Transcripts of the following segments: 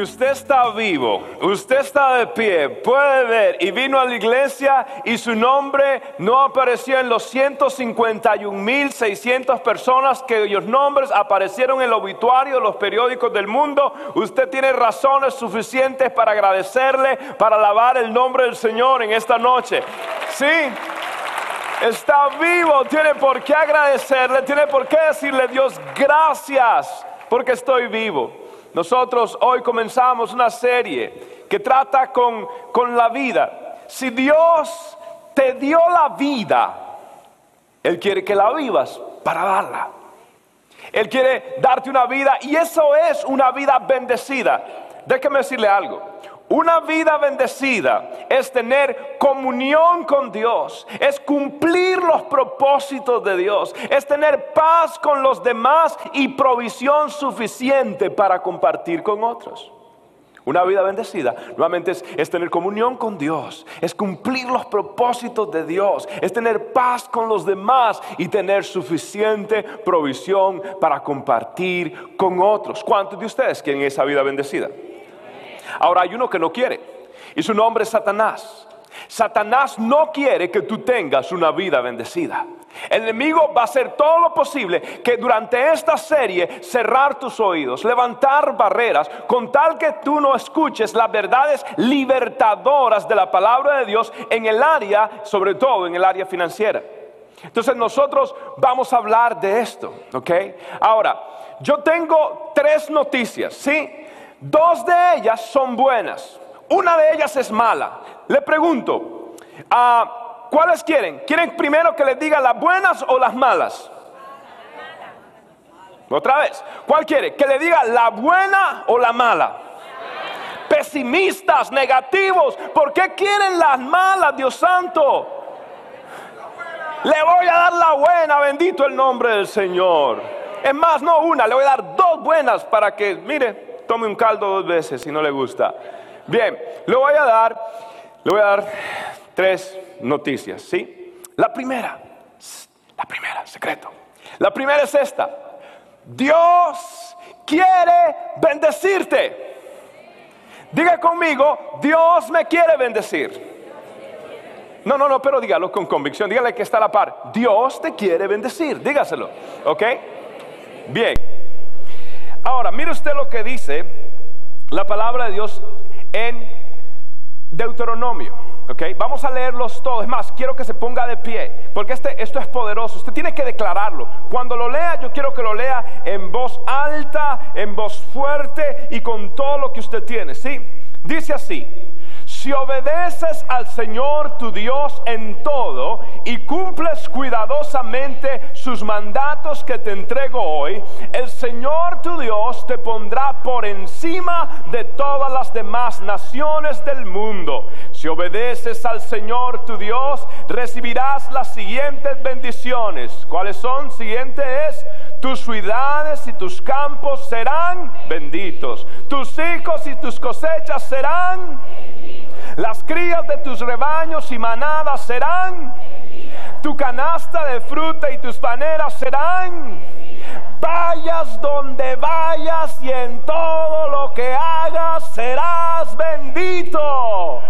Usted está vivo, usted está de pie, puede ver y vino a la iglesia y su nombre no apareció en los 151.600 personas que cuyos nombres aparecieron en el obituario de los periódicos del mundo, usted tiene razones suficientes para agradecerle, para alabar el nombre del Señor en esta noche. Sí. Está vivo, tiene por qué agradecerle, tiene por qué decirle Dios gracias porque estoy vivo. Nosotros hoy comenzamos una serie que trata con, con la vida. Si Dios te dio la vida, Él quiere que la vivas para darla. Él quiere darte una vida y eso es una vida bendecida. Déjeme decirle algo. Una vida bendecida es tener comunión con Dios, es cumplir los propósitos de Dios, es tener paz con los demás y provisión suficiente para compartir con otros. Una vida bendecida nuevamente es, tener comunión con Dios, es cumplir los propósitos de Dios, es tener paz con los demás y tener suficiente provisión para compartir con otros. ¿Cuántos de ustedes quieren esa vida bendecida? Ahora hay uno que no quiere y su nombre es Satanás. Satanás no quiere que tú tengas una vida bendecida. El enemigo va a hacer todo lo posible que durante esta serie cerrar tus oídos, levantar barreras, con tal que tú no escuches las verdades libertadoras de la palabra de Dios en el área, sobre todo en el área financiera. Entonces nosotros vamos a hablar de esto, ¿ok? Ahora, yo tengo tres noticias, ¿sí? Dos de ellas son buenas, una de ellas es mala. Le pregunto, ¿a ¿cuáles quieren? ¿Quieren primero que les diga las buenas o las malas? Otra vez, ¿cuál quiere? ¿Que le diga la buena o la mala? Pesimistas, negativos, ¿por qué quieren las malas, Dios santo? Le voy a dar la buena, bendito el nombre del Señor. Es más, no una, le voy a dar dos buenas para que, mire, tome un caldo dos veces si no le gusta. Bien, le voy a dar, le voy a dar tres noticias, ¿sí? La primera, la primera, secreto. La primera es esta. Dios quiere bendecirte. Diga conmigo, Dios me quiere bendecir. No, no, no, pero dígalo con convicción. Dígale que está a la par. Dios te quiere bendecir. Dígaselo. ¿Ok? Bien. Ahora, mire usted lo que dice la palabra de Dios en Deuteronomio. ¿ok? Vamos a leerlos todos. Es más, quiero que se ponga de pie, porque este, esto es poderoso. Usted tiene que declararlo. Cuando lo lea, yo quiero que lo lea en voz alta, en voz fuerte y con todo lo que usted tiene. ¿sí? Dice así. Si obedeces al Señor tu Dios en todo y cumples cuidadosamente sus mandatos que te entrego hoy, el Señor tu Dios te pondrá por encima de todas las demás naciones del mundo. Si obedeces al Señor tu Dios, recibirás las siguientes bendiciones. ¿Cuáles son? Siguiente es, tus ciudades y tus campos serán benditos. Tus hijos y tus cosechas serán las crías de tus rebaños y manadas serán. Tu canasta de fruta y tus paneras serán. Vayas donde vayas y en todo lo que hagas serás bendito.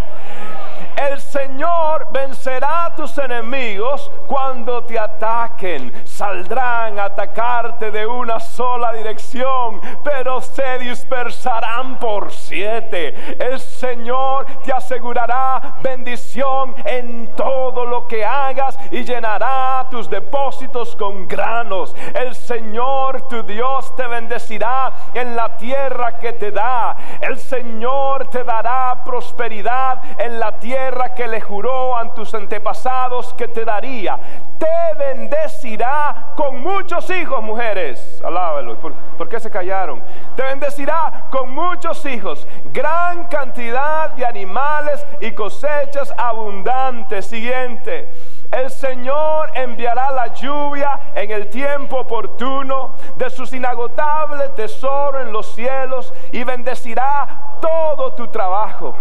El Señor vencerá a tus enemigos cuando te ataquen. Saldrán a atacarte de una sola dirección, pero se dispersarán por siete. El Señor te asegurará bendición en todo lo que hagas y llenará tus depósitos con granos. El Señor tu Dios te bendecirá en la tierra que te da. El Señor te dará prosperidad en la tierra que le juró a tus antepasados que te daría. te bendecirá con muchos hijos, mujeres. Alábalo. ¿Por, ¿Por, qué se callaron? Te bendecirá con muchos hijos, gran cantidad de animales y cosechas abundantes. Siguiente. El Señor enviará la lluvia en el tiempo oportuno de sus inagotable tesoro en los cielos y bendecirá todo tu trabajo.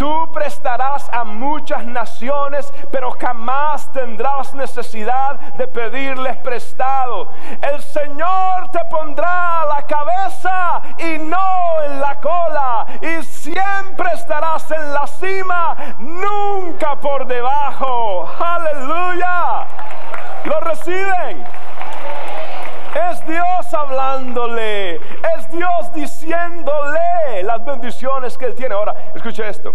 Tú prestarás a muchas naciones, pero jamás tendrás necesidad de pedirles prestado. El Señor te pondrá la cabeza y no en la cola. Y siempre estarás en la cima, nunca por debajo. Aleluya. ¿Lo reciben? Es Dios hablándole. Es Dios diciéndole las bendiciones que Él tiene. Ahora, escuche esto.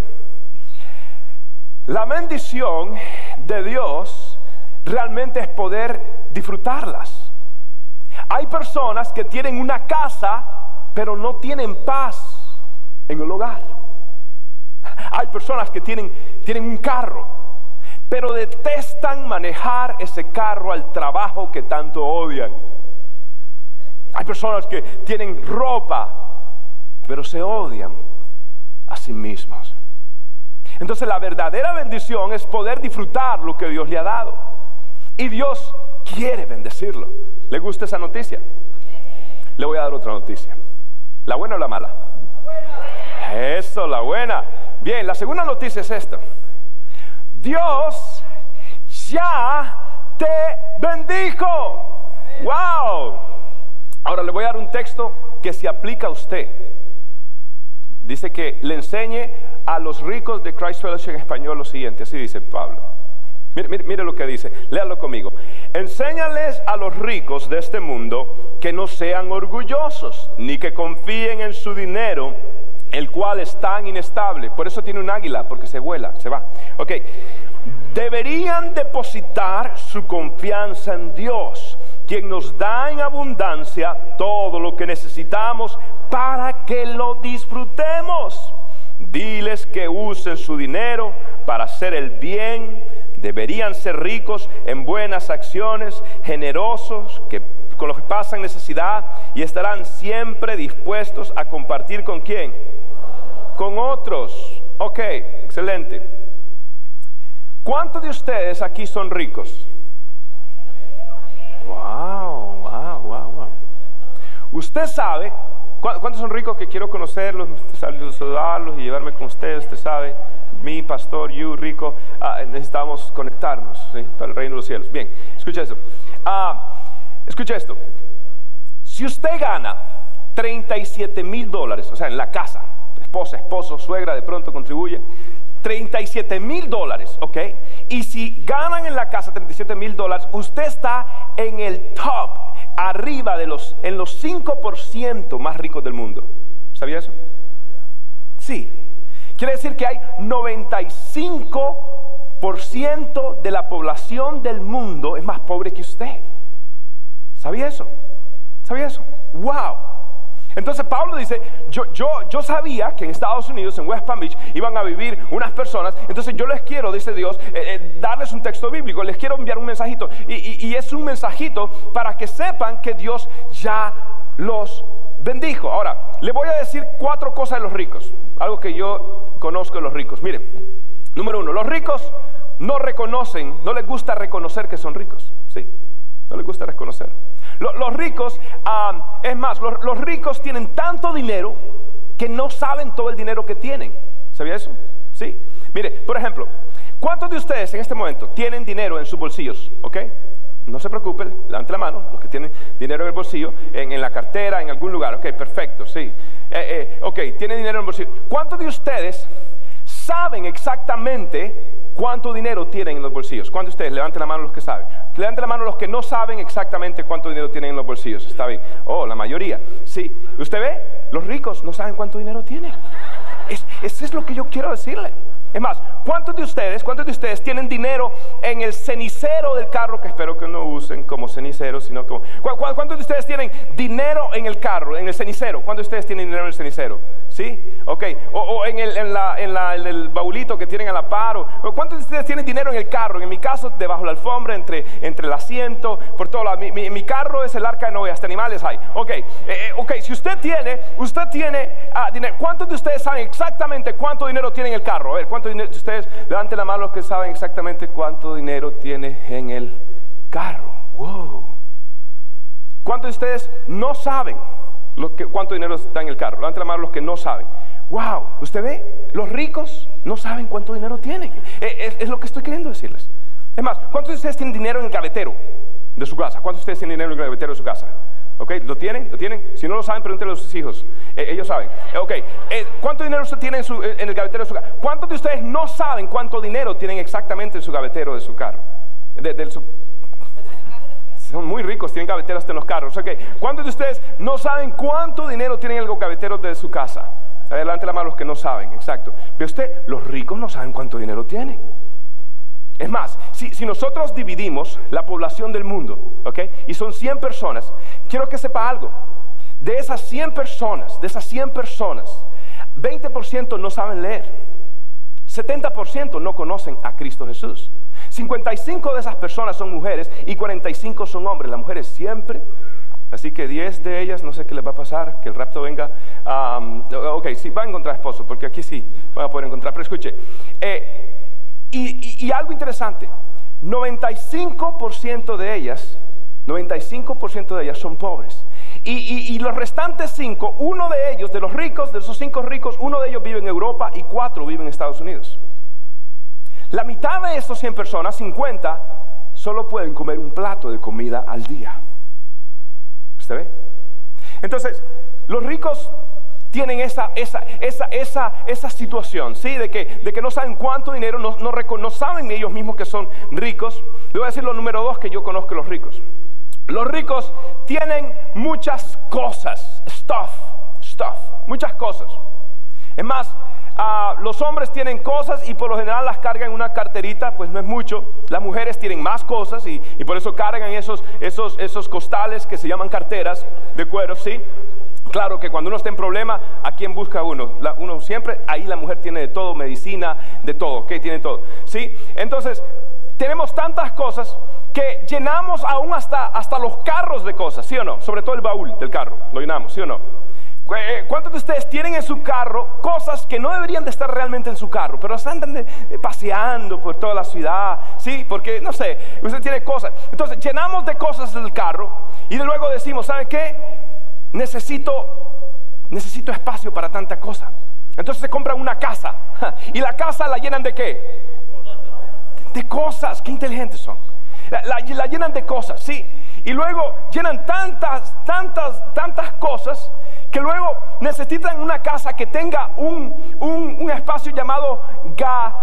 La bendición de Dios realmente es poder disfrutarlas. Hay personas que tienen una casa, pero no tienen paz en el hogar. Hay personas que tienen, tienen un carro, pero detestan manejar ese carro al trabajo que tanto odian. Hay personas que tienen ropa, pero se odian a sí mismos. Entonces la verdadera bendición es poder disfrutar lo que Dios le ha dado. Y Dios quiere bendecirlo. ¿Le gusta esa noticia? Le voy a dar otra noticia. ¿La buena o la mala? Eso, la buena. Bien, la segunda noticia es esta. Dios ya te bendijo. ¡Wow! Ahora le voy a dar un texto que se aplica a usted. Dice que le enseñe a los ricos de Christ Fellowship en español lo siguiente, así dice Pablo. Mire, lo que dice, léalo conmigo. Enséñales a los ricos de este mundo que no sean orgullosos, ni que confíen en su dinero, el cual es tan inestable. Por eso tiene un águila, porque se vuela, se va. Ok, deberían depositar su confianza en Dios, quien nos da en abundancia todo lo que necesitamos para que lo disfrutemos. Diles que usen su dinero para hacer el bien. Deberían ser ricos en buenas acciones, generosos, que con los que pasan necesidad y estarán siempre dispuestos a compartir con quién? Con otros. Ok, excelente. ¿Cuántos de ustedes aquí son ricos? Wow, wow, wow, wow. Usted sabe ¿Cuántos son ricos que quiero conocerlos, saludarlos y llevarme con ustedes? Usted sabe, mi pastor, you, rico, ah, necesitamos conectarnos para el reino de los cielos. Bien, escucha esto. Ah, escucha esto. Si usted gana 37 mil dólares, o sea, en la casa, esposa, esposo, suegra, de pronto contribuye, 37 mil dólares, ¿ok? Y si ganan en la casa 37 mil dólares, usted está en el top arriba de los, en los 5% más ricos del mundo. ¿Sabía eso? Sí. Quiere decir que hay 95% de la población del mundo es más pobre que usted. ¿Sabía eso? ¿Sabía eso? ¡Wow! Entonces Pablo dice, yo, yo, yo sabía que en Estados Unidos, en West Palm Beach, iban a vivir unas personas, entonces yo les quiero, dice Dios, eh, eh, darles un texto bíblico, les quiero enviar un mensajito. Y, y es un mensajito para que sepan que Dios ya los bendijo. Ahora, le voy a decir cuatro cosas de los ricos, algo que yo conozco de los ricos. Miren, número uno, los ricos no reconocen, no les gusta reconocer que son ricos, ¿sí? No les gusta reconocer. Los, ricos, es más, los, ricos tienen tanto dinero que no saben todo el dinero que tienen. ¿Sabía eso? Sí. Mire, por ejemplo, ¿cuántos de ustedes en este momento tienen dinero en sus bolsillos? ¿Ok? No se preocupen, levante la mano, los que tienen dinero en el bolsillo, en, la cartera, en algún lugar. Ok, perfecto, sí. Eh, eh, ok, tienen dinero en el bolsillo. ¿Cuántos de ustedes saben exactamente ¿Cuánto dinero tienen en los bolsillos? ¿Cuántos de ustedes? Levanten la mano los que saben. Levanten la mano los que no saben exactamente cuánto dinero tienen en los bolsillos. Está bien. Oh, la mayoría. Sí. ¿Usted ve? Los ricos no saben cuánto dinero tienen. eso es lo que yo quiero decirle. Es más, ¿cuántos de ustedes, cuántos de ustedes tienen dinero en el cenicero del carro que espero que no usen como cenicero, sino como ¿Cuántos de ustedes tienen dinero en el carro, en el cenicero? ¿Cuántos de ustedes tienen dinero en el cenicero? ¿Sí? Ok. O, en, el, en, la, en, la, el baulito que tienen a la par. O, ¿Cuántos de ustedes tienen dinero en el carro? En mi caso, debajo de la alfombra, entre, entre el asiento, por todo lado. Mi, mi, carro es el arca de Noé, hasta animales hay. Ok. Eh, eh, ok, si usted tiene, usted tiene ah, dinero. ¿Cuántos de ustedes saben exactamente cuánto dinero tiene en el carro? A ver, ¿cuántos de ustedes? Levanten la mano los que saben exactamente cuánto dinero tiene en el carro. Wow. ¿Cuántos de ustedes no saben? Cuánto dinero está en el carro. Levanten la mano los que no saben. Wow, ¿usted ve? Los ricos no saben cuánto dinero tienen. Eh, es, lo que estoy queriendo decirles. Es más, ¿cuántos de ustedes tienen dinero en el gavetero de su casa? ¿Cuántos de ustedes tienen dinero en el gavetero de su casa? ¿Ok? ¿Lo tienen? ¿Lo tienen? Si no lo saben, pregúntenle a sus hijos. Eh, ellos saben. Eh, ok. ¿Cuánto dinero usted tiene en, el gavetero de su casa? ¿Cuántos de ustedes no saben cuánto dinero tienen exactamente en su gavetero de su carro? De, su, son muy ricos, tienen gaveteros en los carros. Okay. ¿Cuántos de ustedes no saben cuánto dinero tienen en los gaveteros de su casa? Adelante la mano los que no saben, exacto. Ve usted, los ricos no saben cuánto dinero tienen. Es más, si, si, nosotros dividimos la población del mundo, ¿ok? Y son 100 personas, quiero que sepa algo. De esas 100 personas, de esas 100 personas, 20% no saben leer. 70% no conocen a Cristo Jesús. 55 de esas personas son mujeres y 45 son hombres. Las mujeres siempre. Así que 10 de ellas, no sé qué les va a pasar, que el rapto venga. ok, sí, va a encontrar esposo, porque aquí sí van a poder encontrar. Pero escuche, eh, y, algo interesante, 95% de ellas, 95% de ellas son pobres. Y, y, los restantes cinco, uno de ellos, de los ricos, de esos cinco ricos, uno de ellos vive en Europa y cuatro viven en Estados Unidos. La mitad de estos 100 personas, 50, solo pueden comer un plato de comida al día. ¿Usted ve? Entonces, los ricos tienen esa, esa, esa, esa, esa situación, ¿sí? De que, de que no saben cuánto dinero, no, no, no saben ellos mismos que son ricos. Le voy a decir lo número dos que yo conozco los ricos. Los ricos tienen muchas cosas, stuff, stuff, muchas cosas. Es más, Ah, los hombres tienen cosas y por lo general las cargan en una carterita, pues no es mucho. Las mujeres tienen más cosas y, por eso cargan esos, esos, esos costales que se llaman carteras de cuero, ¿sí? Claro que cuando uno está en problema, ¿a quién busca uno? uno siempre, ahí la mujer tiene de todo, medicina, de todo, ¿qué? Tiene todo, ¿sí? Entonces, tenemos tantas cosas que llenamos aún hasta, hasta los carros de cosas, ¿sí o no? Sobre todo el baúl del carro, lo llenamos, ¿sí o no? Eh, ¿Cuántos de ustedes tienen en su carro cosas que no deberían de estar realmente en su carro, pero andan eh, paseando por toda la ciudad? Sí, porque no sé, usted tiene cosas. Entonces llenamos de cosas el carro y luego decimos, ¿sabe qué? Necesito, necesito espacio para tanta cosa. Entonces se compran una casa y la casa la llenan de qué? De cosas. Qué inteligentes son. La llenan de cosas, sí. Y luego llenan tantas, tantas, tantas cosas que luego necesitan una casa que tenga un, un, espacio llamado ga,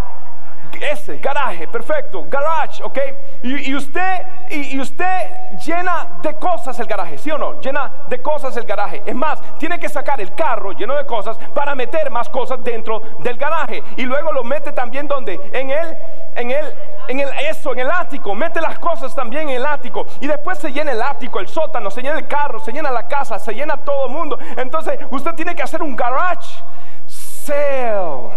garaje, perfecto, garage, ok. Y, usted, y, usted llena de cosas el garaje, ¿sí o no? Llena de cosas el garaje. Es más, tiene que sacar el carro lleno de cosas para meter más cosas dentro del garaje. Y luego lo mete también donde? En el, en el, en el, eso, en el ático. Mete las cosas también en el ático. Y después se llena el ático, el sótano, se llena el carro, se llena la casa, se llena todo el mundo. Entonces, usted tiene que hacer un garage sale.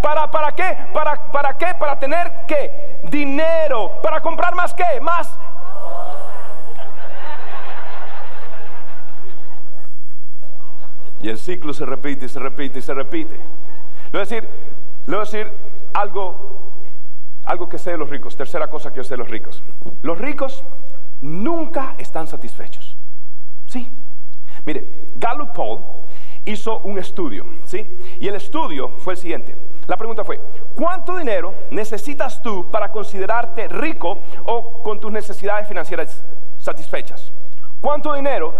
¿Para, para qué? ¿Para, ¿Para qué? Para tener qué? Dinero. ¿Para comprar más qué? Más. Y el ciclo se repite se repite se repite. Le voy a decir, le voy a decir algo, algo que sé de los ricos. Tercera cosa que yo sé de los ricos. Los ricos nunca están satisfechos. ¿Sí? Mire, Gallup Paul hizo un estudio, ¿sí? Y el estudio fue el siguiente. La pregunta fue, ¿cuánto dinero necesitas tú para considerarte rico o con tus necesidades financieras satisfechas? ¿Cuánto dinero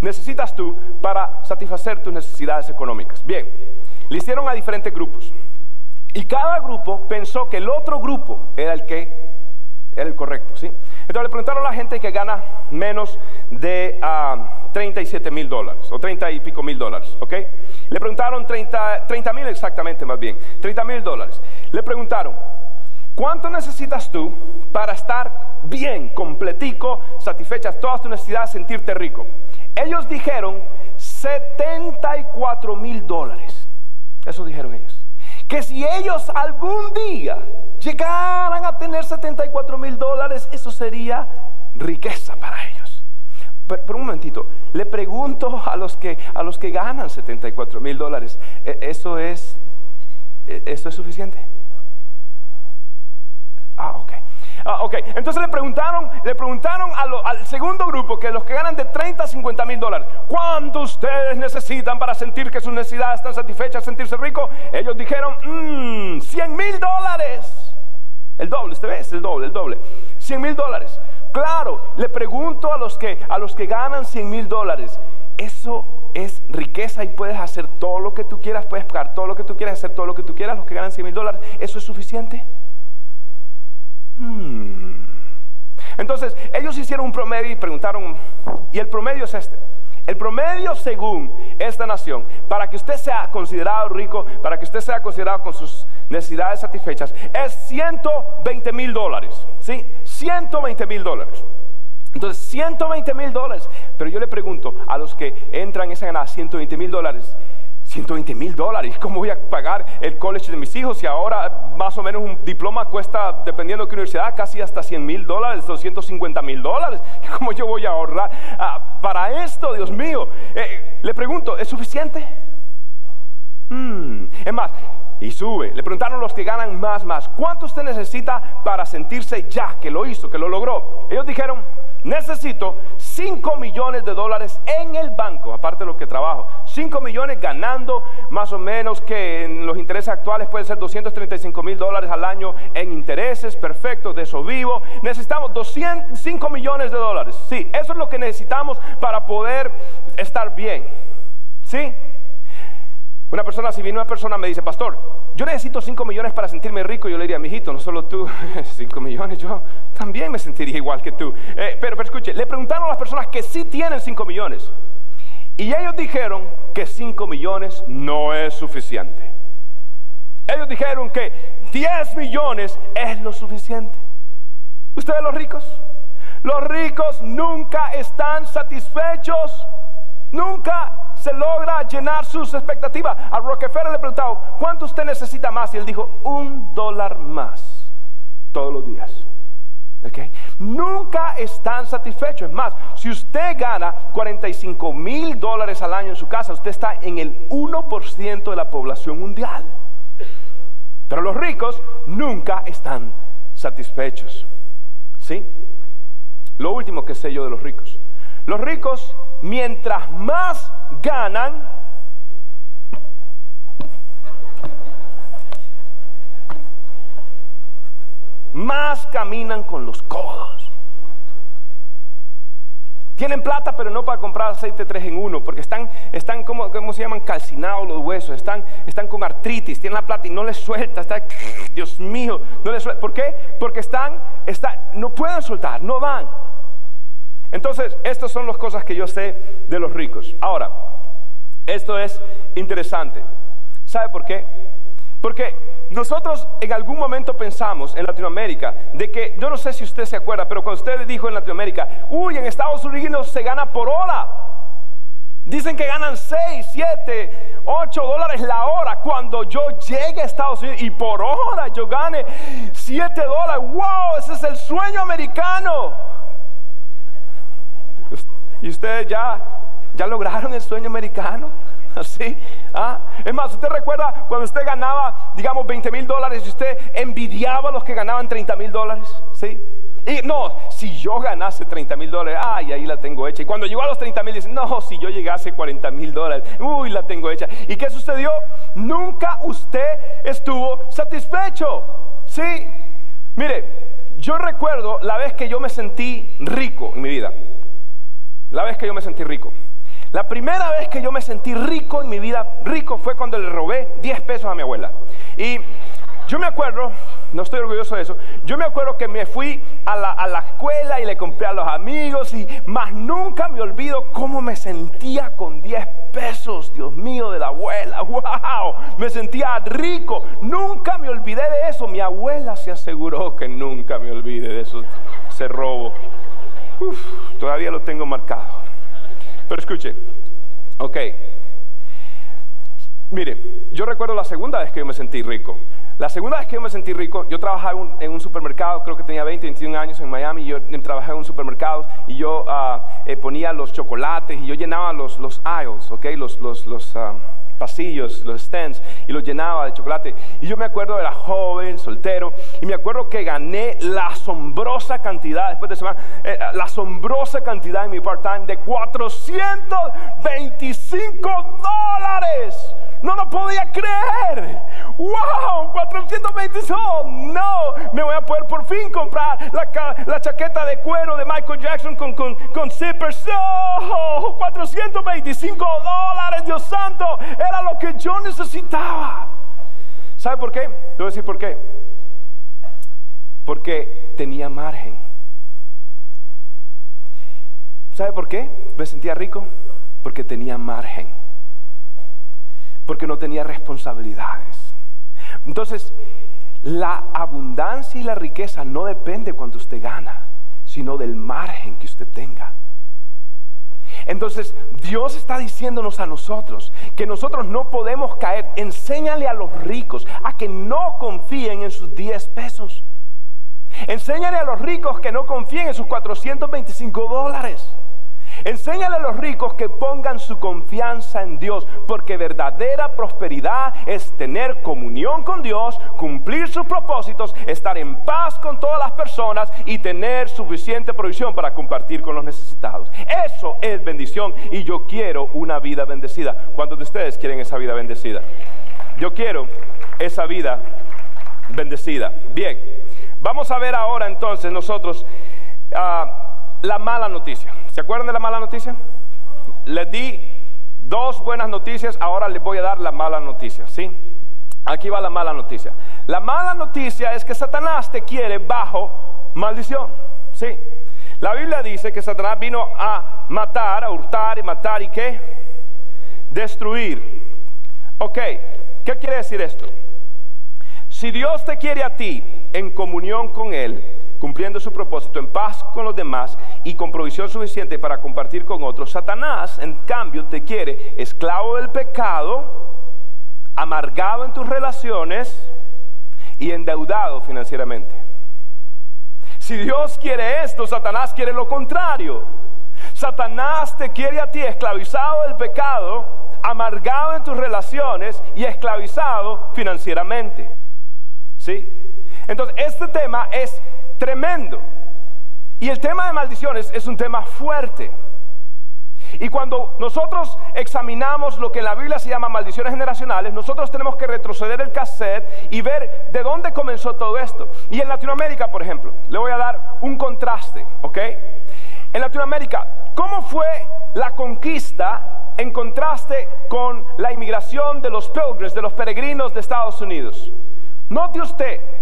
necesitas tú para satisfacer tus necesidades económicas? Bien, le hicieron a diferentes grupos. Y cada grupo pensó que el otro grupo era el que era el correcto, ¿sí? Entonces le preguntaron a la gente que gana menos de 37 ah, mil dólares o 30 y pico mil dólares. Le preguntaron 30 mil exactamente más bien, 30 mil dólares. Le preguntaron, ¿cuánto necesitas tú para estar bien, completico, satisfechas todas tus necesidades, sentirte rico? Ellos dijeron 74 mil dólares. Eso dijeron ellos. Que si ellos algún día llegaran a tener 74 mil dólares, eso sería riqueza para ellos. Pero, un momentito, le pregunto a los que, a los que ganan 74 mil dólares, ¿e, ¿eso es, e, ¿eso es suficiente? Ah, ok. Ah, ok, entonces le preguntaron, le preguntaron al segundo grupo, que los que ganan de 30 a 50 mil dólares, ¿cuánto ustedes necesitan para sentir que sus necesidades están satisfechas, sentirse rico? Ellos dijeron, mmm, 100 mil dólares. El doble, ¿usted ve? El doble, el doble. 100 mil dólares. Claro, le pregunto a los que, a los que ganan 100 mil dólares, eso es riqueza y puedes hacer todo lo que tú quieras, puedes pagar todo lo que tú quieras, hacer todo lo que tú quieras, los que ganan 100 mil dólares, ¿eso es suficiente? Hmm. Entonces, ellos hicieron un promedio y preguntaron, y el promedio es este. El promedio según esta nación, para que usted sea considerado rico, para que usted sea considerado con sus necesidades satisfechas, es 120 mil dólares. ¿Sí? 120 mil dólares. Entonces, 120 mil dólares. Pero yo le pregunto a los que entran en esa ganada 120 mil dólares, 120 mil dólares. ¿Cómo voy a pagar el college de mis hijos? Y ahora más o menos un diploma cuesta, dependiendo de qué universidad, casi hasta 100 mil dólares, 250 mil dólares. ¿Cómo yo voy a ahorrar ah, para esto, Dios mío? Eh, le pregunto, ¿es suficiente? Hmm. Es más, y sube. Le preguntaron los que ganan más, más, ¿cuánto usted necesita para sentirse ya que lo hizo, que lo logró? Ellos dijeron, necesito 5 millones de dólares en el banco, aparte de lo que trabajo. 5 millones ganando más o menos que en los intereses actuales pueden ser 235 mil dólares al año en intereses, perfecto, de eso vivo. Necesitamos 205 millones de dólares. Sí, eso es lo que necesitamos para poder estar bien. ¿Sí? Una persona, si viene una persona me dice, pastor, yo necesito 5 millones para sentirme rico, yo le diría, mijito, no solo tú, 5 millones, yo también me sentiría igual que tú. Eh, pero, pero escuche, le preguntaron a las personas que sí tienen 5 millones. Y ellos dijeron que 5 millones no es suficiente. Ellos dijeron que 10 millones es lo suficiente. ¿Ustedes los ricos? Los ricos nunca están satisfechos. Nunca se logra llenar sus expectativas. A Rockefeller le preguntado, ¿cuánto usted necesita más? Y él dijo, un dólar más todos los días. Okay. Nunca están satisfechos. Es más, si usted gana 45 mil dólares al año en su casa, usted está en el 1% de la población mundial. Pero los ricos nunca están satisfechos. ¿Sí? Lo último que sé yo de los ricos. Los ricos, mientras más ganan, más caminan con los codos. Tienen plata, pero no para comprar aceite 3 en 1, porque están, están como, ¿cómo se llaman? Calcinados los huesos, están, están con artritis, tienen la plata y no les suelta, está, Dios mío, no les suelta. ¿Por qué? Porque están, están, no pueden soltar, no van. Entonces, estas son las cosas que yo sé de los ricos. Ahora, esto es interesante. ¿Sabe por qué? Porque nosotros en algún momento pensamos en Latinoamérica de que, yo no sé si usted se acuerda, pero cuando usted dijo en Latinoamérica, uy, en Estados Unidos se gana por hora. Dicen que ganan 6, 7, 8 dólares la hora. Cuando yo llegue a Estados Unidos y por hora yo gane 7 dólares, wow, ese es el sueño americano. Y ustedes ya, ya lograron el sueño americano. Así. ¿Ah? Es más, ¿usted recuerda cuando usted ganaba, digamos, 20 mil dólares y usted envidiaba a los que ganaban 30 mil dólares? ¿Sí? Y no, si yo ganase 30 mil dólares, ay, ahí la tengo hecha. Y cuando llegó a los 30 mil, dice, no, si yo llegase 40 mil dólares, uy, la tengo hecha. ¿Y qué sucedió? Nunca usted estuvo satisfecho. ¿Sí? Mire, yo recuerdo la vez que yo me sentí rico en mi vida la vez que yo me sentí rico. La primera vez que yo me sentí rico en mi vida, rico, fue cuando le robé 10 pesos a mi abuela. Y yo me acuerdo, no estoy orgulloso de eso, yo me acuerdo que me fui a la, escuela y le compré a los amigos y más nunca me olvido cómo me sentía con 10 pesos, Dios mío, de la abuela, wow, me sentía rico, nunca me olvidé de eso, mi abuela se aseguró que nunca me olvide de eso, ese robo todavía lo tengo marcado. Pero escuche, ok. Mire, yo recuerdo la segunda vez que yo me sentí rico. La segunda vez que yo me sentí rico, yo trabajaba en un, supermercado, creo que tenía 20, 21 años en Miami, yo trabajaba en un supermercado y yo ah, eh, ponía los chocolates y yo llenaba los, los aisles, ¿ok? Los, los, los ah, pasillos, los stands, y los llenaba de chocolate. Y yo me acuerdo, era joven, soltero, y me acuerdo que gané la asombrosa cantidad, después de semana, eh, la asombrosa cantidad en mi part-time de 425 dólares. No lo podía creer. ¡Wow! 425. No, me voy a poder por fin comprar la, chaqueta de cuero de Michael Jackson con, con, con zippers. ¡Oh! 425 dólares, Dios santo. Era lo que yo necesitaba. ¿Sabe por qué? Te voy a decir por qué. Porque tenía margen. ¿Sabe por qué? Me sentía rico. Porque tenía margen porque no tenía responsabilidades. Entonces, la abundancia y la riqueza no depende cuando usted gana, sino del margen que usted tenga. Entonces Dios está diciéndonos a nosotros que nosotros no podemos caer. Enséñale a los ricos a que no confíen en sus 10 pesos. Enséñale a los ricos que no confíen en sus 425 dólares. Enséñale a los ricos que pongan su confianza en Dios, porque verdadera prosperidad es tener comunión con Dios, cumplir sus propósitos, estar en paz con todas las personas y tener suficiente provisión para compartir con los necesitados. Eso es bendición y yo quiero una vida bendecida. ¿Cuántos de ustedes quieren esa vida bendecida? Yo quiero esa vida bendecida. Bien, vamos a ver ahora entonces nosotros... Uh, la mala noticia. ¿Se acuerdan de la mala noticia? Les di dos buenas noticias, ahora les voy a dar la mala noticia, ¿sí? Aquí va la mala noticia. La mala noticia es que Satanás te quiere bajo maldición, ¿sí? La Biblia dice que Satanás vino a matar, a hurtar y matar y qué? Destruir. Ok, ¿qué quiere decir esto? Si Dios te quiere a ti en comunión con Él, cumpliendo su propósito en paz con los demás y con provisión suficiente para compartir con otros. Satanás, en cambio, te quiere esclavo del pecado, amargado en tus relaciones y endeudado financieramente. Si Dios quiere esto, Satanás quiere lo contrario. Satanás te quiere a ti esclavizado del pecado, amargado en tus relaciones y esclavizado financieramente. ¿Sí? Entonces, este tema es tremendo. Y el tema de maldiciones es un tema fuerte. Y cuando nosotros examinamos lo que en la Biblia se llama maldiciones generacionales, nosotros tenemos que retroceder el cassette y ver de dónde comenzó todo esto. Y en Latinoamérica, por ejemplo, le voy a dar un contraste, ¿ok? En Latinoamérica, ¿cómo fue la conquista en contraste con la inmigración de los pilgrims, de los peregrinos de Estados Unidos? Note usted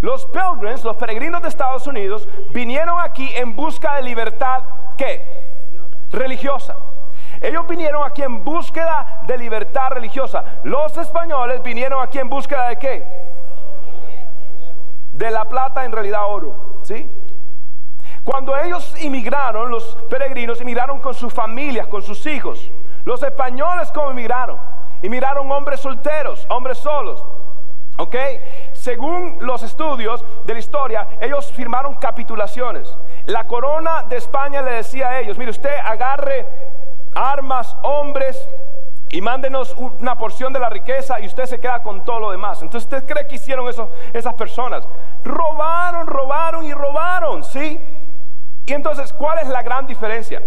los pilgrims, los peregrinos de Estados Unidos, vinieron aquí en busca de libertad, ¿qué? Religiosa. Ellos vinieron aquí en búsqueda de libertad religiosa. Los españoles vinieron aquí en búsqueda de qué? De la plata, en realidad oro. ¿Sí? Cuando ellos inmigraron, los peregrinos inmigraron con sus familias, con sus hijos. Los españoles, ¿cómo inmigraron? Inmigraron hombres solteros, hombres solos. ¿Ok? Según los estudios de la historia, ellos firmaron capitulaciones. La corona de España le decía a ellos, mire usted agarre armas, hombres y mándenos una porción de la riqueza y usted se queda con todo lo demás. Entonces, ¿usted cree que hicieron eso, esas personas? Robaron, robaron y robaron, ¿sí? Y entonces, ¿cuál es la gran diferencia?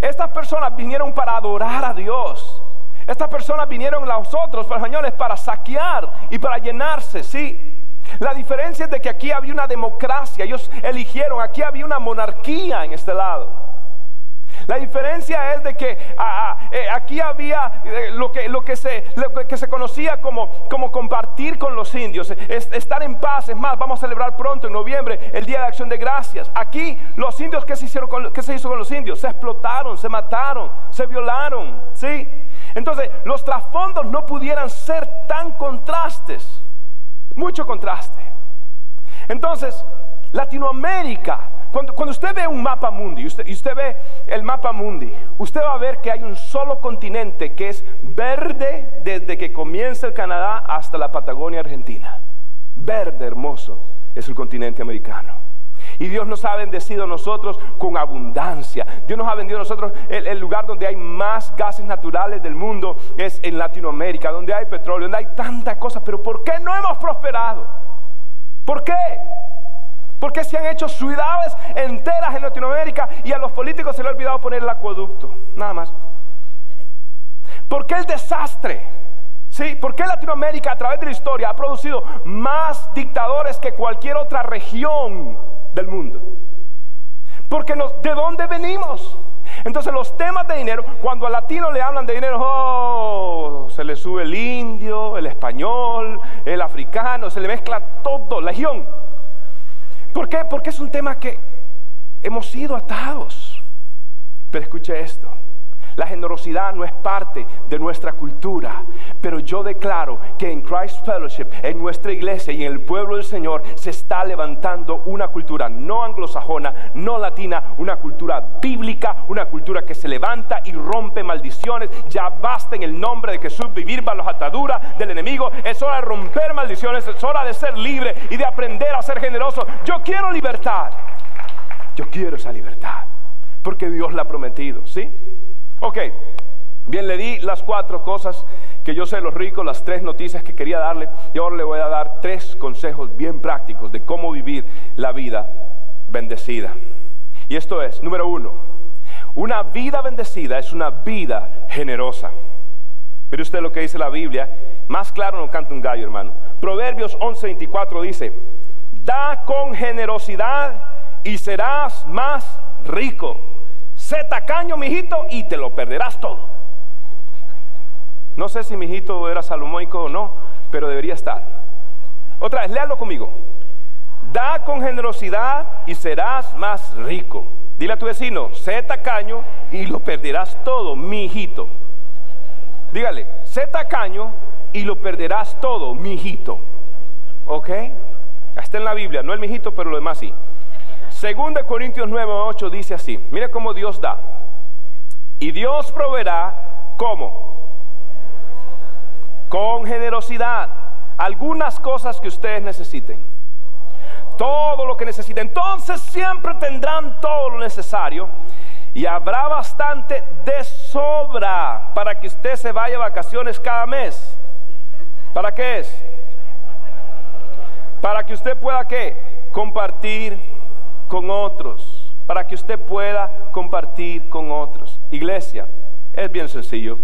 Estas personas vinieron para adorar a Dios. Estas personas vinieron a nosotros, para españoles, para saquear y para llenarse, sí. La diferencia es de que aquí había una democracia, ellos eligieron, aquí había una monarquía en este lado. La diferencia es de que ah, ah, eh, aquí había eh, lo, que, se, conocía como, como compartir con los indios, estar en paz. Es más, vamos a celebrar pronto en noviembre el Día de Acción de Gracias. Aquí los indios, ¿qué se, hicieron con, qué se hizo con los indios? Se explotaron, se mataron, se violaron. ¿sí? Entonces, los trasfondos no pudieran ser tan contrastes. Mucho contraste. Entonces, Latinoamérica Cuando, usted ve un mapa mundi, y usted ve el mapa mundi, usted va a ver que hay un solo continente que es verde desde que comienza el Canadá hasta la Patagonia Argentina. Verde hermoso es el continente americano. Y Dios nos ha bendecido a nosotros con abundancia. Dios nos ha bendecido a nosotros. El, lugar donde hay más gases naturales del mundo es en Latinoamérica, donde hay petróleo, donde hay tantas cosas. Pero ¿por qué no hemos prosperado? ¿Por qué? Porque se han hecho ciudades enteras en Latinoamérica y a los políticos se les ha olvidado poner el acueducto. Nada más. ¿Por qué el desastre? ¿Sí? ¿Por qué Latinoamérica a través de la historia ha producido más dictadores que cualquier otra región del mundo? Porque ¿de dónde venimos? Entonces los temas de dinero, cuando a latinos le hablan de dinero, oh, se le sube el indio, el español, el africano, se le mezcla todo, legión. ¿Por qué? Porque es un tema que hemos sido atados. Pero escuche esto. La generosidad no es parte de nuestra cultura, pero yo declaro que en Christ Fellowship, en nuestra iglesia y en el pueblo del Señor, se está levantando una cultura no anglosajona, no latina, una cultura bíblica, una cultura que se levanta y rompe maldiciones. Ya basta en el nombre de Jesús vivir bajo las ataduras del enemigo. Es hora de romper maldiciones, es hora de ser libre y de aprender a ser generoso. Yo quiero libertad. Yo quiero esa libertad. Porque Dios la ha prometido, ¿sí? Ok, bien, le di las cuatro cosas que yo sé los ricos, las tres noticias que quería darle, y ahora le voy a dar tres consejos bien prácticos de cómo vivir la vida bendecida. Y esto es, número uno, una vida bendecida es una vida generosa. Pero usted lo que dice la Biblia, más claro no canta un gallo, hermano. Proverbios 11:24 dice, da con generosidad y serás más rico sé tacaño, mijito, y te lo perderás todo. No sé si mijito era salomónico o no, pero debería estar. Otra vez, léalo conmigo. Da con generosidad y serás más rico. Dile a tu vecino, sé tacaño y lo perderás todo, mijito. Dígale, sé tacaño y lo perderás todo, mijito. ¿Ok? Está en la Biblia, no el mijito, pero lo demás sí. Segunda Corintios 9, 8 dice así, mire cómo Dios da. Y Dios proveerá, ¿cómo? Con generosidad. Algunas cosas que ustedes necesiten. Todo lo que necesiten. Entonces siempre tendrán todo lo necesario. Y habrá bastante de sobra para que usted se vaya a vacaciones cada mes. ¿Para qué es? Para que usted pueda qué? Compartir con otros, para que usted pueda compartir con otros. Iglesia, es bien sencillo.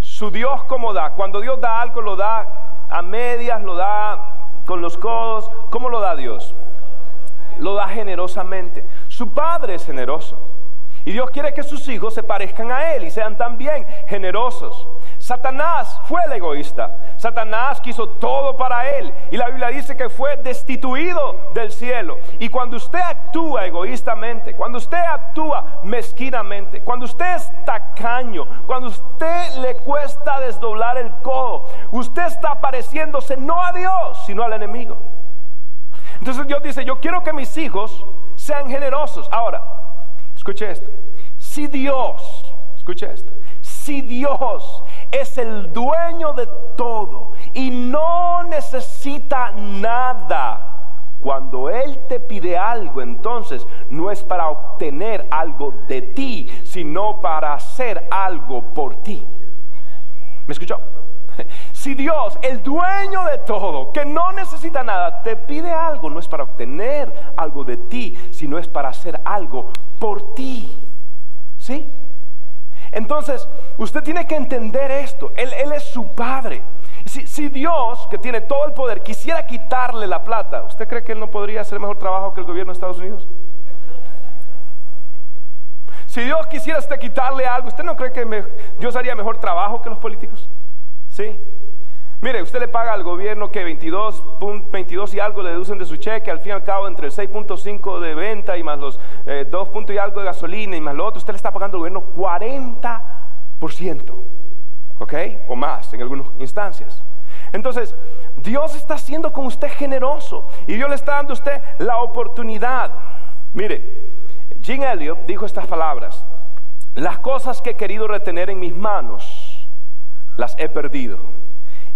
Su Dios como da, cuando Dios da algo lo da a medias, lo da con los codos, ¿cómo lo da Dios? Lo da generosamente. Su Padre es generoso. Y Dios quiere que sus hijos se parezcan a Él y sean también generosos. Satanás fue el egoísta. Satanás quiso todo para él. Y la Biblia dice que fue destituido del cielo. Y cuando usted actúa egoístamente, cuando usted actúa mezquinamente, cuando usted es tacaño, cuando usted le cuesta desdoblar el codo, usted está pareciéndose no a Dios, sino al enemigo. Entonces Dios dice, yo quiero que mis hijos sean generosos. Ahora, escuche esto. Si Dios, escuche esto, si Dios es el dueño de todo y no necesita nada. Cuando Él te pide algo, entonces no es para obtener algo de ti, sino para hacer algo por ti. ¿Me escuchó? Si Dios, el dueño de todo, que no necesita nada, te pide algo, no es para obtener algo de ti, sino es para hacer algo por ti. ¿Sí? Entonces, usted tiene que entender esto. Él, es su padre. Si, Dios, que tiene todo el poder, quisiera quitarle la plata, ¿usted cree que Él no podría hacer mejor trabajo que el gobierno de Estados Unidos? Si Dios quisiera usted quitarle algo, ¿usted no cree que Dios haría mejor trabajo que los políticos? Sí. Mire, usted le paga al gobierno que 22, 22 y algo le deducen de su cheque, al fin y al cabo entre el 6.5 de venta y más los 2 eh, y algo de gasolina y más lo otro, usted le está pagando al gobierno 40%, ¿ok? O más en algunas instancias. Entonces, Dios está siendo con usted generoso y Dios le está dando a usted la oportunidad. Mire, Jim Elliot dijo estas palabras, las cosas que he querido retener en mis manos, las he perdido.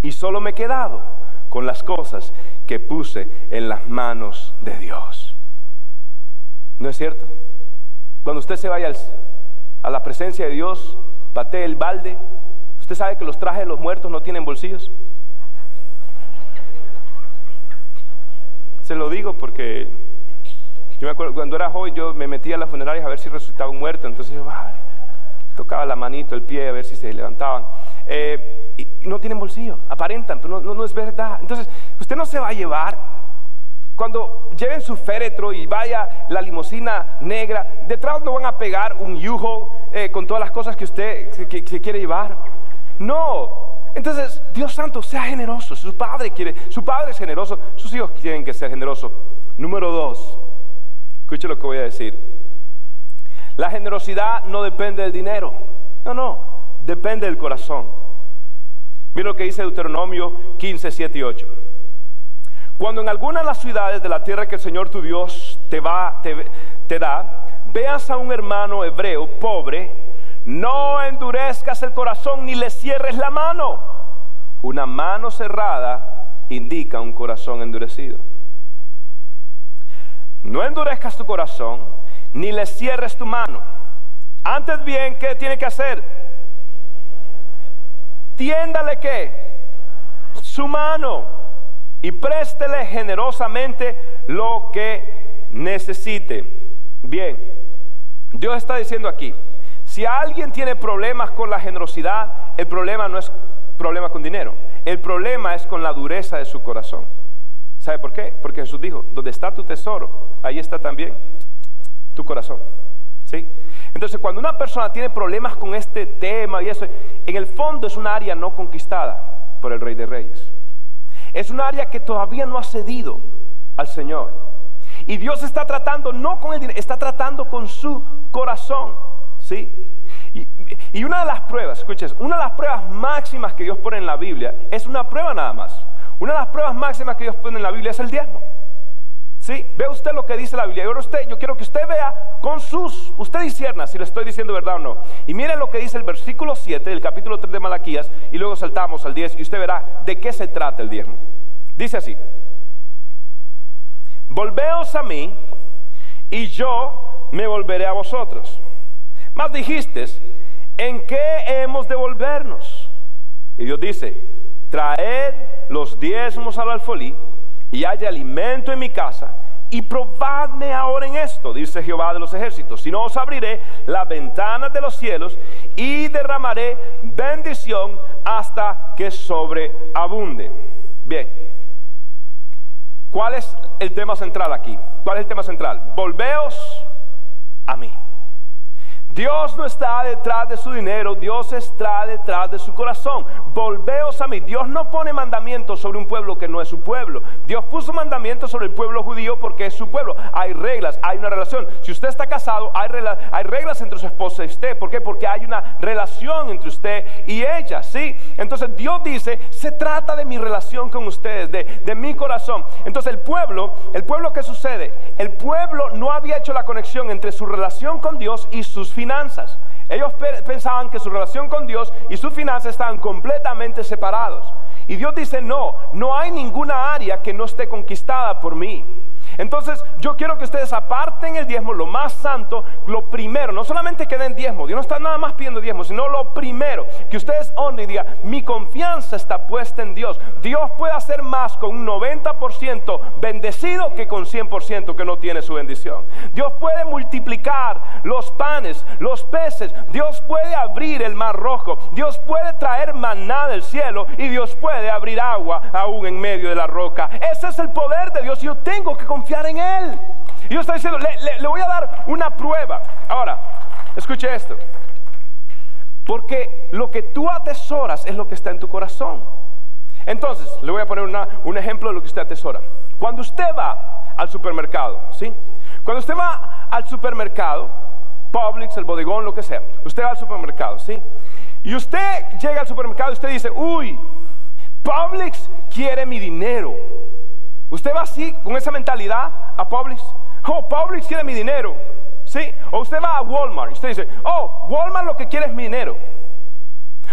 Y solo me he quedado con las cosas que puse en las manos de Dios. ¿No es cierto? Cuando usted se vaya a la presencia de Dios, patee el balde, usted sabe que los trajes de los muertos no tienen bolsillos. Se lo digo porque yo me acuerdo, cuando era joven yo me metía a las funerarias a ver si resucitaba un muerto, entonces yo tocaba la manito, el pie, a ver si se levantaban. Eh, no tienen bolsillo, aparentan, pero no, es verdad. Entonces, usted no se va a llevar cuando lleven su féretro y vaya la limusina negra, detrás no van a pegar un yujo eh, con todas las cosas que usted se quiere llevar. No. Entonces, Dios Santo, sea generoso. Su padre quiere, su padre es generoso, sus hijos quieren que sea generoso. Número dos, Escuche lo que voy a decir. La generosidad no depende del dinero. No, no. Depende del corazón. Mira lo que dice Deuteronomio 15, 7 y 8. Cuando en alguna de las ciudades de la tierra que el Señor tu Dios te, va, te, te da, veas a un hermano hebreo pobre, no endurezcas el corazón ni le cierres la mano. Una mano cerrada indica un corazón endurecido. No endurezcas tu corazón, ni le cierres tu mano. Antes bien, ¿qué tiene que hacer? Tiéndale qué? Su mano y préstele generosamente lo que necesite. Bien, Dios está diciendo aquí, si alguien tiene problemas con la generosidad, el problema no es problema con dinero, el problema es con la dureza de su corazón. ¿Sabe por qué? Porque Jesús dijo, donde está tu tesoro, ahí está también tu corazón. Entonces, cuando una persona tiene problemas con este tema y eso, en el fondo es un área no conquistada por el Rey de Reyes. Es un área que todavía no ha cedido al Señor. Y Dios está tratando no con el dinero, está tratando con su corazón. ¿Sí? Y, y una de las pruebas, escuches, una de las pruebas máximas que Dios pone en la Biblia es una prueba nada más. Una de las pruebas máximas que Dios pone en la Biblia es el diezmo. ¿Sí? Ve usted lo que dice la Biblia. Y ahora usted, yo quiero que usted vea con sus, usted discierna si le estoy diciendo verdad o no. Y mire lo que dice el versículo 7 del capítulo 3 de Malaquías y luego saltamos al 10 y usted verá de qué se trata el diezmo. Dice así, volveos a mí y yo me volveré a vosotros. Más dijiste, ¿en qué hemos de volvernos? Y Dios dice, traed los diezmos al alfolí y haya alimento en mi casa y probadme ahora en esto, dice Jehová de los ejércitos. Si no os abriré las ventanas de los cielos y derramaré bendición hasta que sobreabunde. Bien, ¿cuál es el tema central aquí? ¿Cuál es el tema central? Volveos a mí. Dios no está detrás de su dinero, Dios está detrás de su corazón. Volveos a mí. Dios no pone mandamientos sobre un pueblo que no es su pueblo. Dios puso mandamientos sobre el pueblo judío porque es su pueblo. Hay reglas, hay una relación. Si usted está casado, hay, reglas entre su esposa y usted. ¿Por qué? Porque hay una relación entre usted y ella. ¿sí? Entonces Dios dice, se trata de mi relación con ustedes, de, de mi corazón. Entonces el pueblo, el pueblo que sucede, el pueblo no había hecho la conexión entre su relación con Dios y sus finanzas. Ellos pensaban que su relación con Dios y sus finanzas estaban completamente separados. Y Dios dice, no, no hay ninguna área que no esté conquistada por mí. Entonces yo quiero que ustedes aparten el diezmo, lo más santo, lo primero, no solamente que den diezmo, Dios no está nada más pidiendo diezmo, sino lo primero, que ustedes honren y digan, mi confianza está puesta en Dios. Dios puede hacer más con un 90% bendecido que con 100% que no tiene su bendición. Dios puede multiplicar los panes, los peces, Dios puede abrir el mar rojo, Dios puede traer maná del cielo y Dios puede abrir agua aún en medio de la roca. Ese es el poder de Dios y yo tengo que confiar confiar en Él. Y Dios está diciendo, le, voy a dar una prueba. Ahora, escuche esto. Porque lo que tú atesoras es lo que está en tu corazón. Entonces, le voy a poner un ejemplo de lo que usted atesora. Cuando usted va al supermercado, ¿sí? Cuando usted va al supermercado, Publix, el bodegón, lo que sea, usted va al supermercado, ¿sí? Y usted llega al supermercado y usted dice, uy, Publix quiere mi dinero. Usted va así, con esa mentalidad, a Publix. Oh, Publix quiere mi dinero. ¿Sí? O usted va a Walmart y usted dice, oh, Walmart lo que quiere es mi dinero.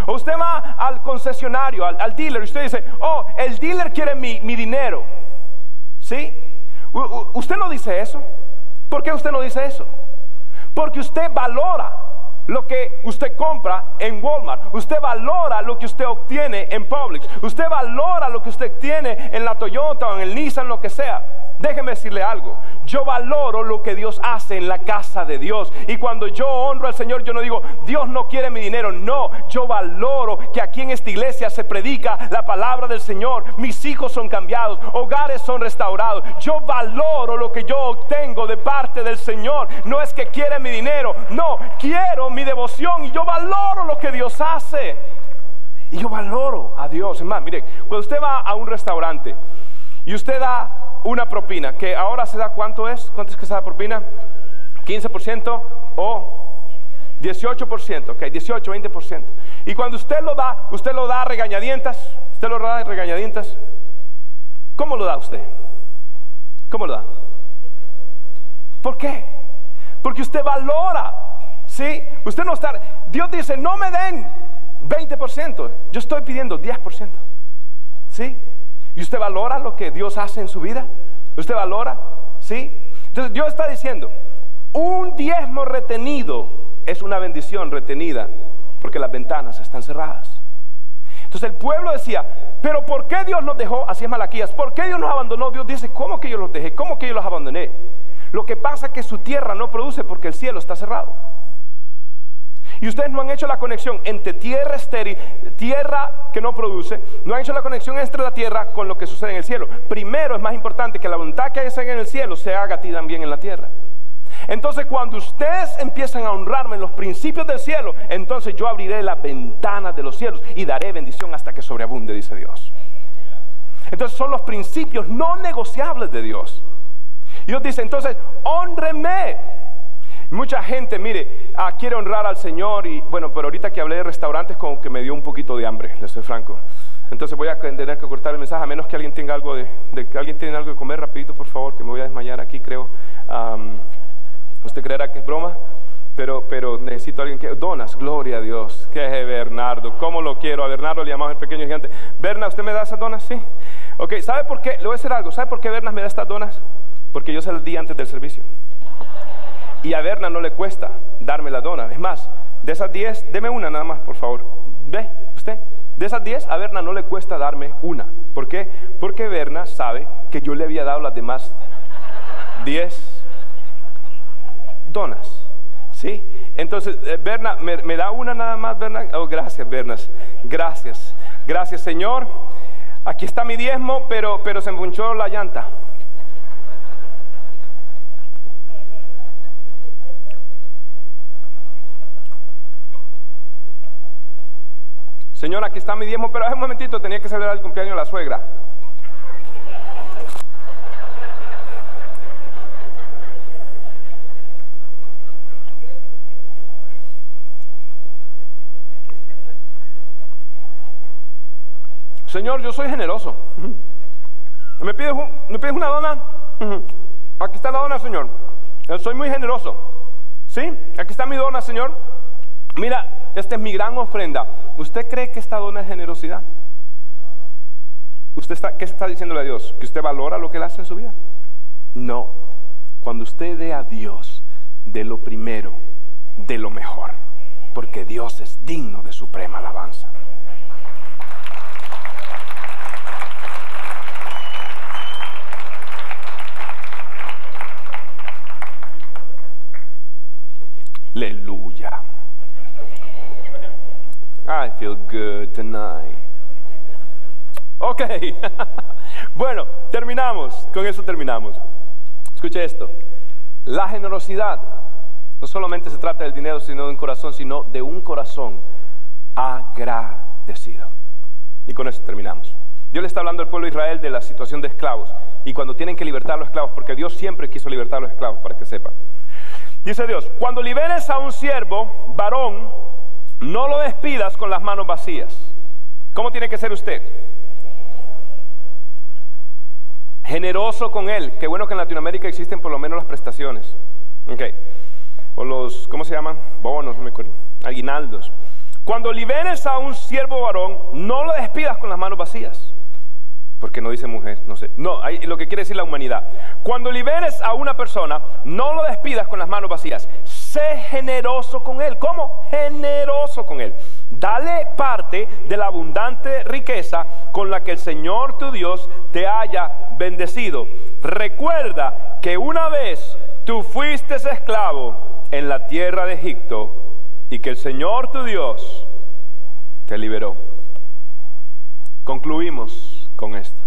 O usted va al concesionario, al, dealer, y usted dice, oh, el dealer quiere mi, mi dinero. ¿Sí? usted no dice eso. ¿Por qué usted no dice eso? Porque usted valora lo que usted compra en Walmart. Usted valora lo que usted obtiene en Publix. Usted valora lo que usted tiene en la Toyota o en el Nissan, lo que sea. Déjeme decirle algo. Yo valoro lo que Dios hace en la casa de Dios. Y cuando yo honro al Señor, yo no digo, Dios no quiere mi dinero. No, yo valoro que aquí en esta iglesia se predica la palabra del Señor. Mis hijos son cambiados, hogares son restaurados. Yo valoro lo que yo obtengo de parte del Señor. No es que quiere mi dinero. No, quiero mi devoción y yo valoro lo que Dios hace. Y yo valoro a Dios. Es más, mire, cuando usted va a un restaurante y usted da una propina, que ahora se da cuánto es, cuánto es que se da propina, 15% o 18%, ok, 18, 20%. Y cuando usted lo da, usted lo da regañadientas, usted lo da regañadientas. ¿Cómo lo da usted? ¿Cómo lo da? ¿Por qué? Porque usted valora, ¿sí? Usted no está, Dios dice, no me den 20%, yo estoy pidiendo 10%, ¿sí? ¿Y usted valora lo que Dios hace en su vida? ¿Usted valora? ¿Sí? Entonces Dios está diciendo, un diezmo retenido es una bendición retenida porque las ventanas están cerradas. Entonces el pueblo decía, pero ¿por qué Dios nos dejó? Así es Malaquías, ¿por qué Dios nos abandonó? Dios dice, ¿cómo que yo los dejé? ¿Cómo que yo los abandoné? Lo que pasa es que su tierra no produce porque el cielo está cerrado. Y ustedes no han hecho la conexión entre tierra estéril, tierra que no produce, no han hecho la conexión entre la tierra con lo que sucede en el cielo. Primero es más importante que la voluntad que hay en el cielo se haga a ti también en la tierra. Entonces cuando ustedes empiezan a honrarme en los principios del cielo, entonces yo abriré las ventanas de los cielos y daré bendición hasta que sobreabunde, dice Dios. Entonces son los principios no negociables de Dios. Dios dice, entonces, honrenme. Mucha gente, mire, ah, quiere honrar al Señor y bueno, pero ahorita que hablé de restaurantes como que me dio un poquito de hambre, le soy franco. Entonces voy a tener que cortar el mensaje, a menos que alguien tenga algo de, que alguien tiene algo de comer rapidito, por favor, que me voy a desmayar aquí, creo. usted creerá que es broma, pero, pero necesito a alguien que... Donas, gloria a Dios. Que es Bernardo, ¿cómo lo quiero? A Bernardo le llamamos el pequeño gigante. Berna, ¿usted me da esas donas? Sí. Ok, ¿sabe por qué? Le voy a decir algo. ¿Sabe por qué Berna me da estas donas? Porque yo se las di antes del servicio. Y a Berna no le cuesta darme la dona. Es más, de esas 10, deme una nada más, por favor. Ve, usted. De esas 10, a Berna no le cuesta darme una. ¿Por qué? Porque Berna sabe que yo le había dado las demás 10 donas. ¿Sí? Entonces, eh, Berna, ¿me, da una nada más, Berna? Oh, gracias, Bernas. Gracias. Gracias, Señor. Aquí está mi diezmo, pero, pero se empunchó la llanta. Señor, aquí está mi diezmo, pero hace un momentito tenía que celebrar el cumpleaños de la suegra. Señor, yo soy generoso. ¿Me pides, ¿Me pides una dona? Aquí está la dona, Señor. Soy muy generoso. ¿Sí? Aquí está mi dona, Señor. Mira, esta es mi gran ofrenda. ¿Usted cree que esta dona es generosidad? ¿Usted está, qué está diciéndole a Dios? ¿Que usted valora lo que él hace en su vida? No. Cuando usted dé a Dios de lo primero, de lo mejor, porque Dios es digno de suprema alabanza. Aleluya. I feel good tonight. Ok. bueno, terminamos. Con eso terminamos. Escuche esto. La generosidad no solamente se trata del dinero, sino de un corazón, sino de un corazón agradecido. Y con eso terminamos. Dios le está hablando al pueblo de Israel de la situación de esclavos y cuando tienen que libertar a los esclavos, porque Dios siempre quiso libertar a los esclavos, para que sepa. Dice Dios, cuando liberes a un siervo, varón, no lo despidas con las manos vacías. ¿Cómo tiene que ser usted? Generoso con él. Qué bueno que en Latinoamérica existen por lo menos las prestaciones. o los, ¿cómo se llaman? Bonos, no me acuerdo, aguinaldos. Cuando liberes a un siervo varón, no lo despidas con las manos vacías. Porque no dice mujer, no sé. No, hay, lo que quiere decir la humanidad. Cuando liberes a una persona, no lo despidas con las manos vacías. Sé generoso con él. ¿Cómo? Generoso con él. Dale parte de la abundante riqueza con la que el Señor tu Dios te haya bendecido. Recuerda que una vez tú fuiste esclavo en la tierra de Egipto y que el Señor tu Dios te liberó. Concluimos con esto.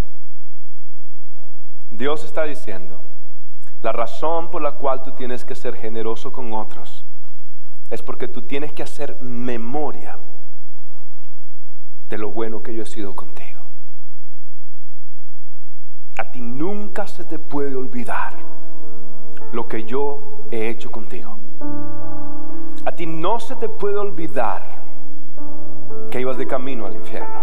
Dios está diciendo, la razón por la cual tú tienes que ser generoso con otros es porque tú tienes que hacer memoria de lo bueno que yo he sido contigo. A ti nunca se te puede olvidar lo que yo he hecho contigo. A ti no se te puede olvidar que ibas de camino al infierno.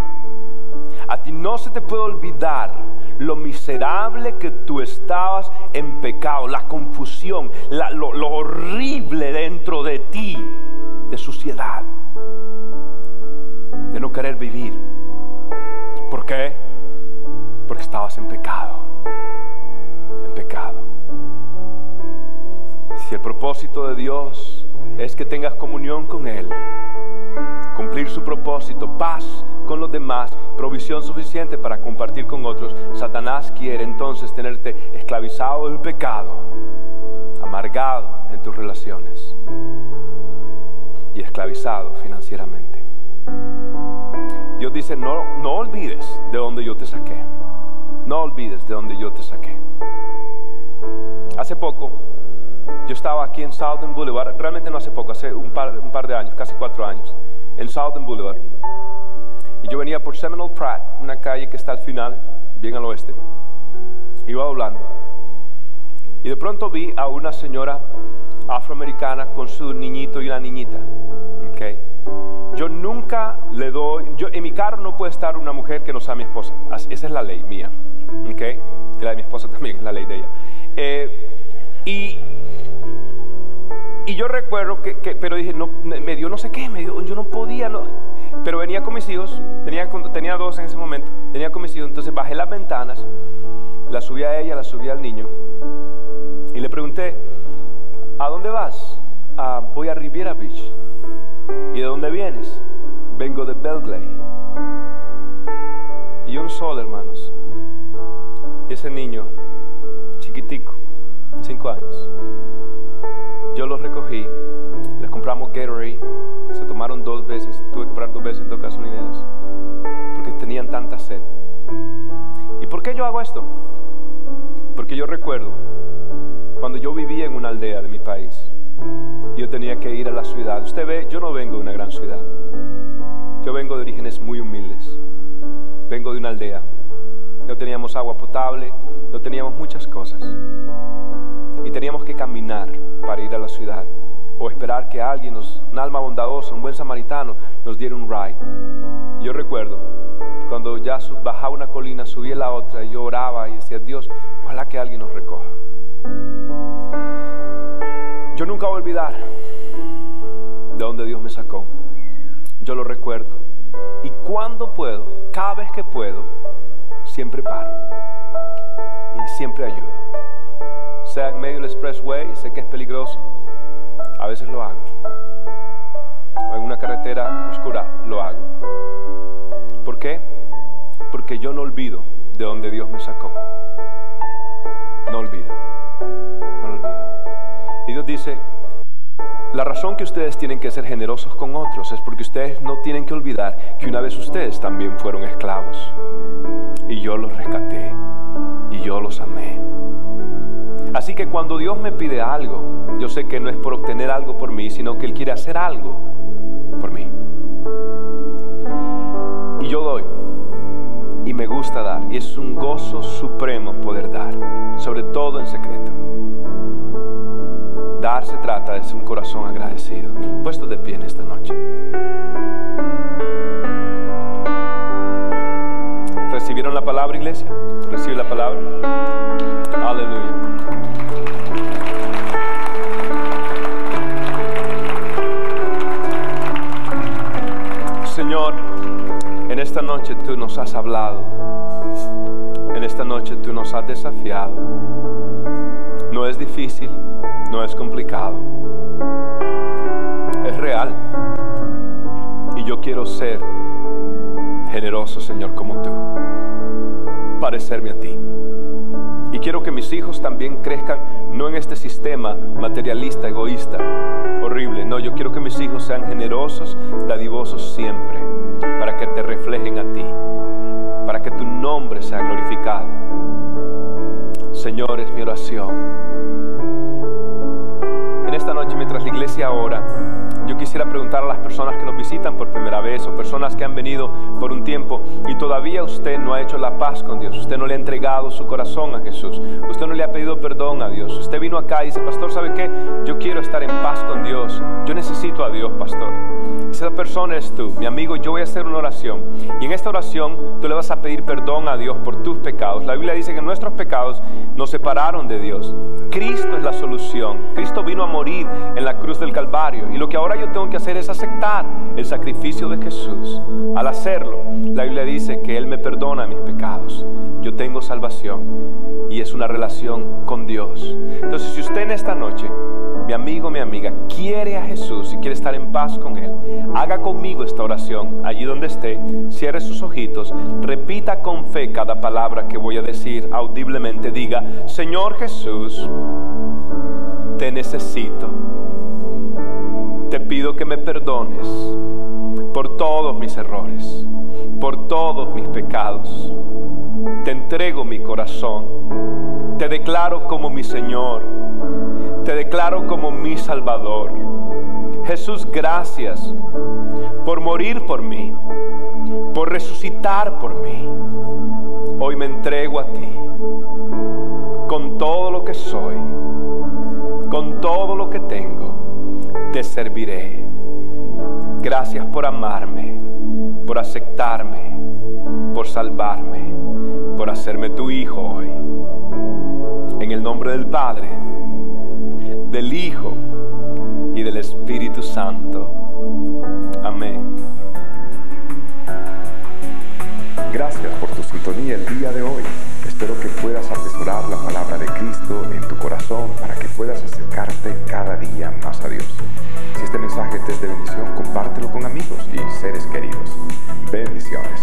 A ti no se te puede olvidar lo miserable que tú estabas en pecado, la confusión, lo, lo horrible dentro de ti de suciedad, de no querer vivir. ¿Por qué? Porque estabas en pecado, en pecado. Si el propósito de Dios es que tengas comunión con Él, cumplir su propósito, paz con los demás, provisión suficiente para compartir con otros, Satanás quiere entonces tenerte esclavizado del pecado, amargado en tus relaciones y esclavizado financieramente. Dios dice, no, no olvides de donde yo te saqué. No olvides de donde yo te saqué. Hace poco yo estaba aquí en Southern Boulevard, realmente no hace poco, hace un par, un par de años, casi cuatro años, en Southern Boulevard. Y yo venía por Seminole Pratt, una calle que está al final, bien al oeste. Iba doblando. Y de pronto vi a una señora afroamericana con su niñito y una niñita. Okay. Yo nunca le doy, yo, en mi carro no puede estar una mujer que no sea mi esposa. Esa es la ley mía. Okay. Y la de mi esposa también es la ley de ella. Eh, y y yo recuerdo que, pero dije, no, me dio no sé qué, me dio, yo no podía. Pero venía con mis hijos, tenía, tenía dos en ese momento, venía con mis hijos, entonces bajé las ventanas, la subí a ella, la subí al niño, y le pregunté, ¿a dónde vas? Ah, voy a Riviera Beach. ¿Y de dónde vienes? Vengo de Belgley. Y un sol, hermanos. Y ese niño, chiquitico, cinco años yo los recogí, les compramos Gatorade, tomaron dos veces, tuve que comprar dos veces en dos gasolineras, porque tenían tanta sed. ¿Y por qué yo hago esto? Porque yo recuerdo cuando yo vivía en una aldea de mi país, yo tenía que ir a la ciudad. Usted ve, yo no vengo de una gran ciudad, yo vengo de orígenes muy humildes, vengo de una aldea. No teníamos agua potable, no teníamos muchas cosas y teníamos que caminar para ir a la ciudad o esperar que alguien, nos, un alma bondadosa, un buen samaritano, nos diera un ride. Yo recuerdo cuando ya bajaba una colina, subía la otra, y yo oraba y decía, Dios, ojalá que alguien nos recoja. Yo nunca voy a olvidar de donde Dios me sacó. Yo lo recuerdo. Y cuando puedo, cada vez que puedo, siempre paro. Y siempre ayudo sea en medio del expressway, sé que es peligroso, a veces lo hago. O en una carretera oscura, lo hago. ¿Por qué? Porque yo no olvido de donde Dios me sacó. No olvido, no lo olvido. Y Dios dice, la razón que ustedes tienen que ser generosos con otros es porque ustedes no tienen que olvidar que una vez ustedes también fueron esclavos. Y yo los rescaté. Y yo los amé. Así que cuando Dios me pide algo, yo sé que no es por obtener algo por mí, sino que Él quiere hacer algo por mí. Y yo doy. Y me gusta dar. Y es un gozo supremo poder dar. Sobre todo en secreto. Dar se trata de un corazón agradecido. Puesto de pie en esta noche. ¿Recibieron la palabra, iglesia? ¿Recibe la palabra? Aleluya. Tú nos has hablado. En esta noche tú nos has desafiado. No es difícil, no es complicado. Es real. Y yo quiero ser generoso, Señor, como tú. Parecerme a ti. Y quiero que mis hijos también crezcan no en este sistema materialista, egoísta, horrible. No, yo quiero que mis hijos sean generosos, dadivosos siempre, para que te reflejen a ti, para que tu nombre sea glorificado. Señor, es mi oración. En esta noche, mientras la iglesia ora, yo quisiera preguntar a las personas que nos visitan por primera vez o personas que han venido por un tiempo y todavía usted no ha hecho la paz con Dios, usted no le ha entregado su corazón a Jesús, usted no le ha pedido perdón a Dios, usted vino acá y dice, pastor, ¿sabe qué? Yo quiero estar en paz con Dios, yo necesito a Dios, pastor. Esa persona es tú, mi amigo, yo voy a hacer una oración y en esta oración tú le vas a pedir perdón a Dios por tus pecados. La Biblia dice que nuestros pecados nos separaron de Dios. Cristo es la solución. Cristo vino a morir en la cruz del Calvario y lo que ahora yo tengo que hacer es aceptar el sacrificio de Jesús. Al hacerlo, la Biblia dice que Él me perdona mis pecados. Yo tengo salvación y es una relación con Dios. Entonces, si usted en esta noche, mi amigo, mi amiga, quiere a Jesús y quiere estar en paz con Él, haga conmigo esta oración allí donde esté, cierre sus ojitos, repita con fe cada palabra que voy a decir audiblemente. Diga, Señor Jesús, te necesito pido que me perdones por todos mis errores, por todos mis pecados. Te entrego mi corazón, te declaro como mi Señor, te declaro como mi Salvador. Jesús, gracias por morir por mí, por resucitar por mí. Hoy me entrego a ti con todo lo que soy, con todo lo que tengo te serviré. Gracias por amarme, por aceptarme, por salvarme, por hacerme tu hijo hoy. En el nombre del Padre, del Hijo y del Espíritu Santo. Amén. Gracias por tu sintonía el día de hoy. Espero que puedas atesorar la puedas acercarte cada día más a Dios. Si este mensaje te es de bendición, compártelo con amigos y seres queridos. Bendiciones.